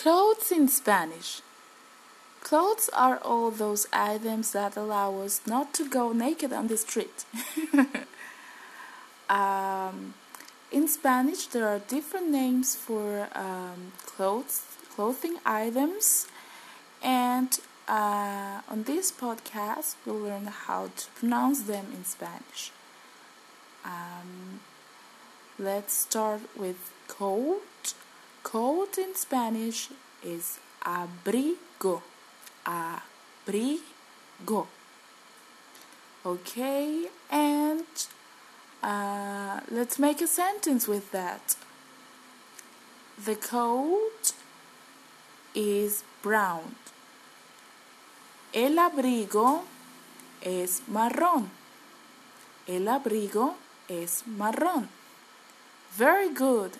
Clothes in Spanish. Clothes are all those items that allow us not to go naked on the street. um, in Spanish, there are different names for um, clothes, clothing items, and uh, on this podcast, we'll learn how to pronounce them in Spanish. Um, let's start with coat. Coat in Spanish is abrigo. Abrigo. Okay, and uh, let's make a sentence with that. The coat is brown. El abrigo es marrón. El abrigo es marrón. Very good.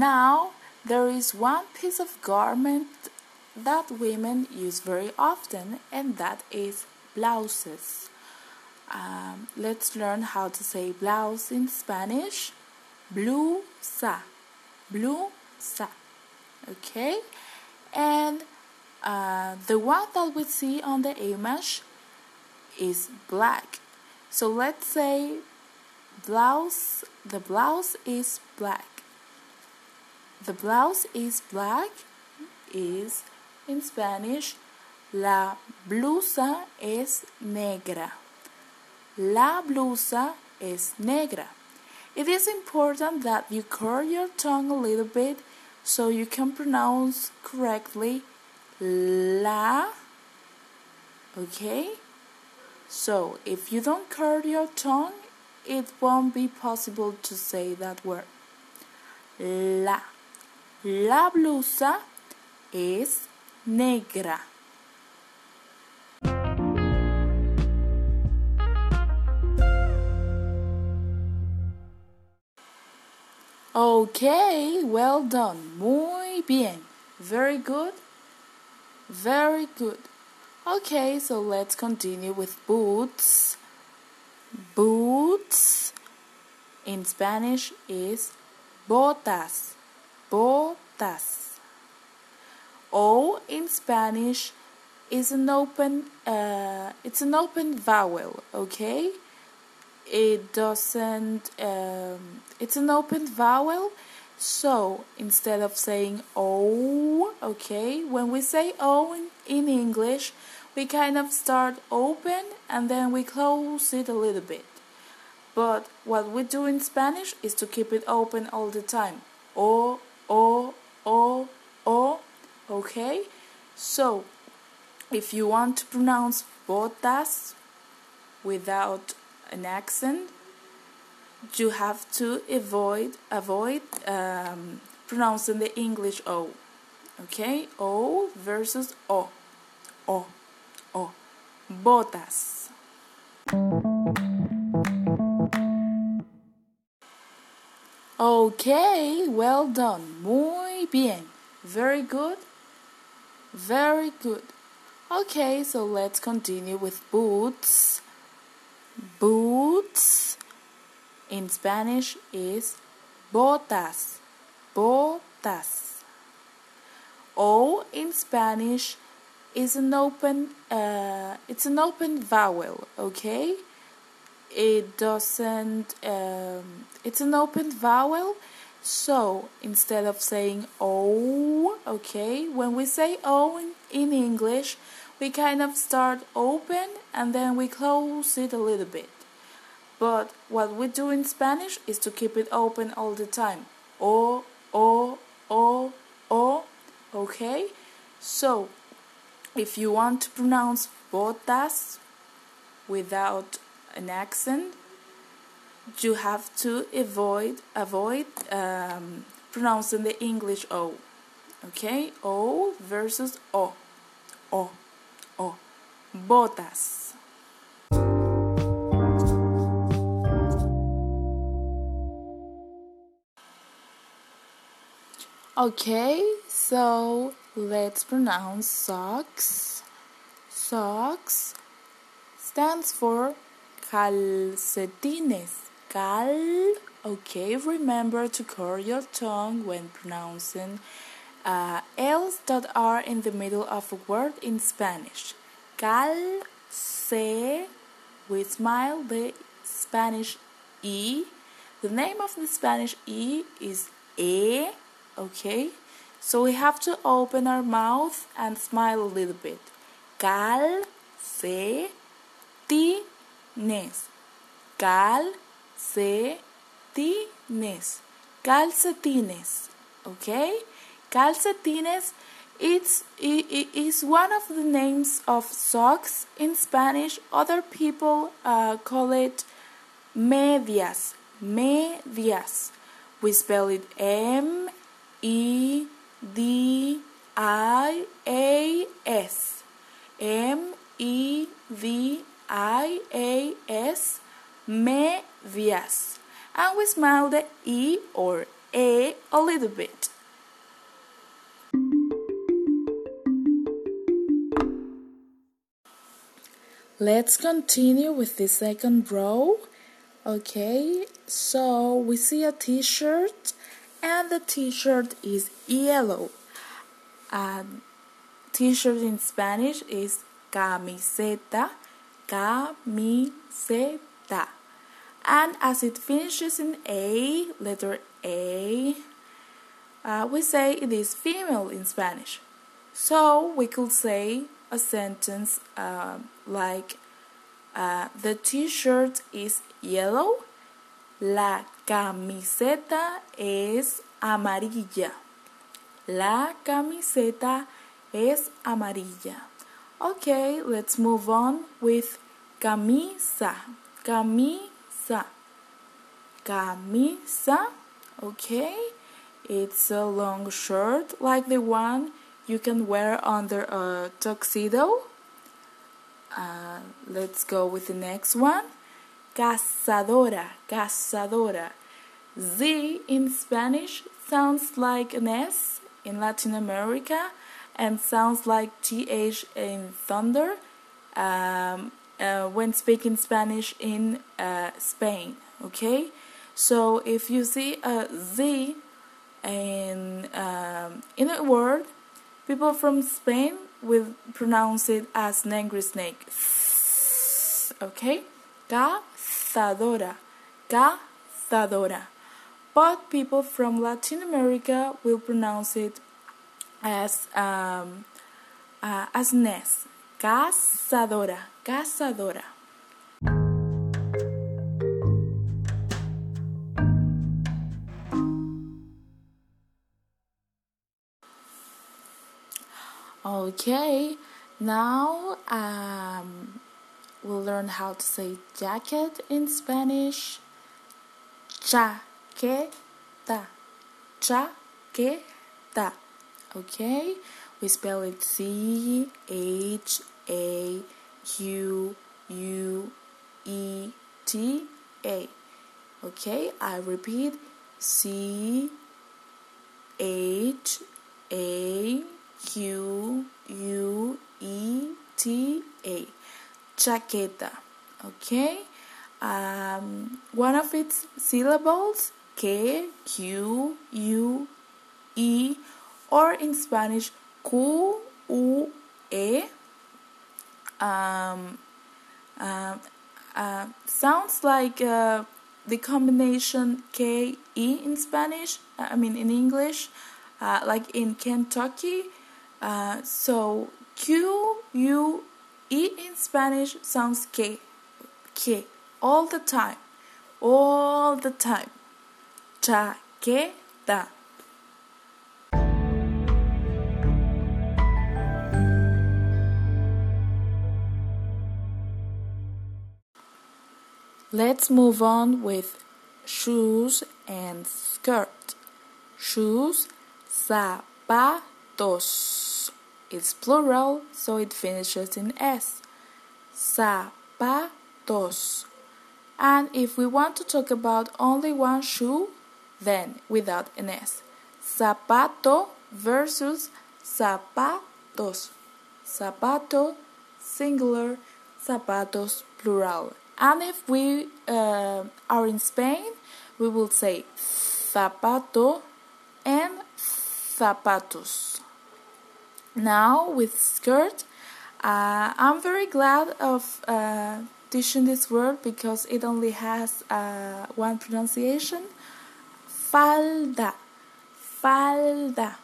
Now, there is one piece of garment that women use very often, and that is blouses. Um, let's learn how to say blouse in Spanish. Blusa. Blusa. Okay? And uh, the one that we see on the image is black. So let's say blouse, the blouse is black. The blouse is black is in Spanish la blusa es negra. La blusa es negra. It is important that you curl your tongue a little bit so you can pronounce correctly la. Okay? So, if you don't curl your tongue, it won't be possible to say that word. La. La blusa es negra. Okay, well done. Muy bien. Very good. Very good. Okay, so let's continue with boots. Boots in Spanish is botas botas. O in Spanish is an open uh, it's an open vowel, okay? It doesn't um, it's an open vowel. So instead of saying O, okay, when we say O in, in English, we kind of start open and then we close it a little bit. But what we do in Spanish is to keep it open all the time. O, O, O, O. Okay? So, if you want to pronounce botas without an accent, you have to avoid avoid um, pronouncing the English O. Okay? O versus O. O. O. Botas. Okay, well done. Muy bien. Very good. Very good. Okay, so let's continue with boots. Boots in Spanish is botas. Botas. O in Spanish is an open uh, it's an open vowel, okay? It doesn't um, it's an open vowel so instead of saying o okay when we say o in, in english we kind of start open and then we close it a little bit. But what we do in spanish is to keep it open all the time. O o o o okay? So if you want to pronounce botas without an accent, you have to avoid avoid um, pronouncing the English O. Okay, O versus O, O, O. Botas. Okay, so let's pronounce socks. Socks stands for calcetines, cal. Okay, remember to curl your tongue when pronouncing uh, L's that are in the middle of a word in Spanish. Cal, se, we smile the Spanish E. The name of the Spanish E is E, okay? So we have to open our mouth and smile a little bit. Cal, se, ti, nes. Cal, se, ti, nes. Calcetines, okay? Calcetines it's, it is one of the names of socks in Spanish. Other people uh, call it medias. Medias. We spell it M E D I A S. M E D I A S. Medias. And we smile the E or A a little bit. Let's continue with the second row. Okay, so we see a t shirt, and the t shirt is yellow. Um, t shirt in Spanish is camiseta, camiseta. And as it finishes in A, letter A, uh, we say it is female in Spanish. So we could say a sentence uh, like uh, the t-shirt is yellow, la camiseta es amarilla. La camiseta es amarilla. Okay, let's move on with camisa. Camisa. Camisa. Okay, it's a long shirt like the one you can wear under a tuxedo. Uh, let's go with the next one. Cazadora, cazadora. Z in Spanish sounds like an S in Latin America and sounds like TH in thunder um, uh, when speaking Spanish in uh, Spain. Okay, so if you see a Z in, um, in a word, People from Spain will pronounce it as Negri snake. Okay? Cazadora. Cazadora. But people from Latin America will pronounce it as um, uh, as Nes. Cazadora. Cazadora. Okay, now um, we'll learn how to say jacket in Spanish. Chaqueta. Chaqueta. Okay, we spell it C H A Q U E T A. Okay, I repeat C H A Q U E T A. Chaqueta. Okay? Um, one of its syllables, K, Q, U, E, or in Spanish, Q, U, E, um, uh, uh, sounds like uh, the combination K, E in Spanish, I mean in English, uh, like in Kentucky uh, so Q U E in Spanish sounds K, K all the time, all the time. Chaqueta. Let's move on with shoes and skirt. Shoes, zapatos. It's plural, so it finishes in S. Zapatos. And if we want to talk about only one shoe, then without an S. Zapato versus zapatos. Zapato singular, zapatos plural. And if we uh, are in Spain, we will say zapato and zapatos. Now with skirt, uh, I'm very glad of uh, teaching this word because it only has uh, one pronunciation. Falda, falda.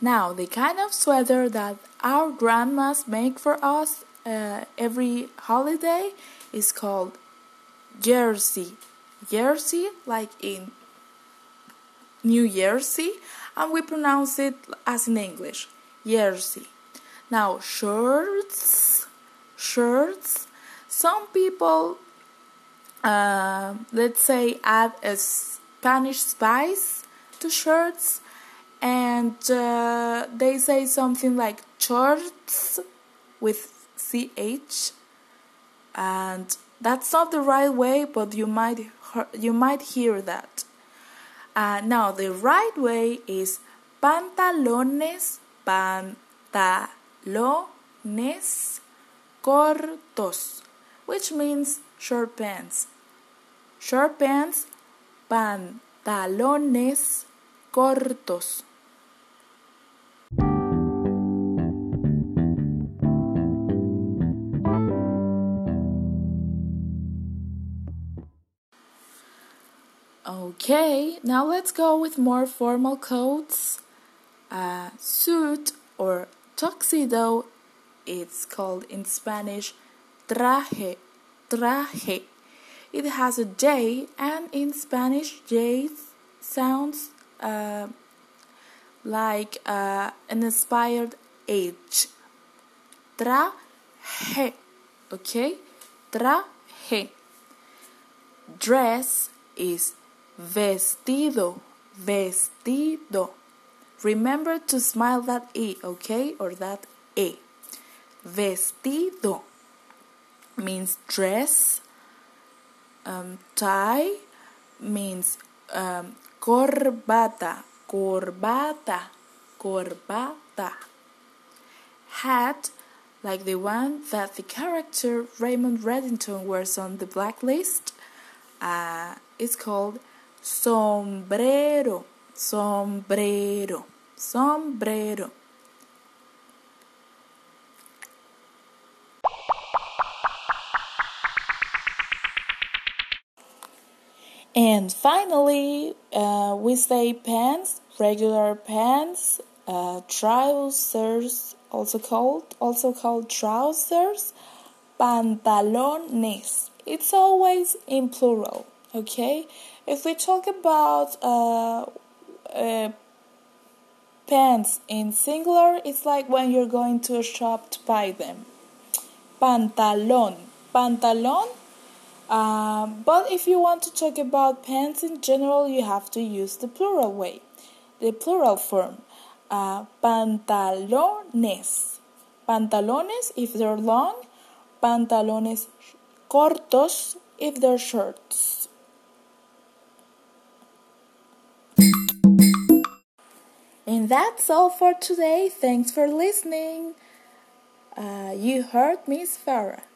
Now, the kind of sweater that our grandmas make for us uh, every holiday is called jersey. Jersey, like in New Jersey, and we pronounce it as in English, jersey. Now, shirts, shirts. Some people, uh, let's say, add a Spanish spice to shirts and uh, they say something like shorts with ch and that's not the right way but you might you might hear that. Uh, now the right way is pantalones pantalones cortos which means short pants. Short pants pantalones cortos Okay, now let's go with more formal coats. Uh, suit or tuxedo, it's called in Spanish traje, traje. It has a J, and in Spanish, J sounds uh, like uh, an inspired H. Traje, okay? Traje. Dress is Vestido, vestido. Remember to smile that E, okay? Or that E. Vestido means dress. Um, tie means um, corbata, corbata, corbata. Hat, like the one that the character Raymond Reddington wears on the blacklist, uh, is called sombrero, sombrero, sombrero. And finally, uh, we say pants, regular pants, uh, trousers, also called also called trousers, pantalones. It's always in plural, okay? If we talk about uh, uh, pants in singular, it's like when you're going to a shop to buy them. Pantalón, pantalón. Uh, but if you want to talk about pants in general, you have to use the plural way, the plural form. Uh, pantalones. Pantalones if they're long, pantalones cortos if they're shorts. And that's all for today. Thanks for listening. Uh, you heard Miss Farah.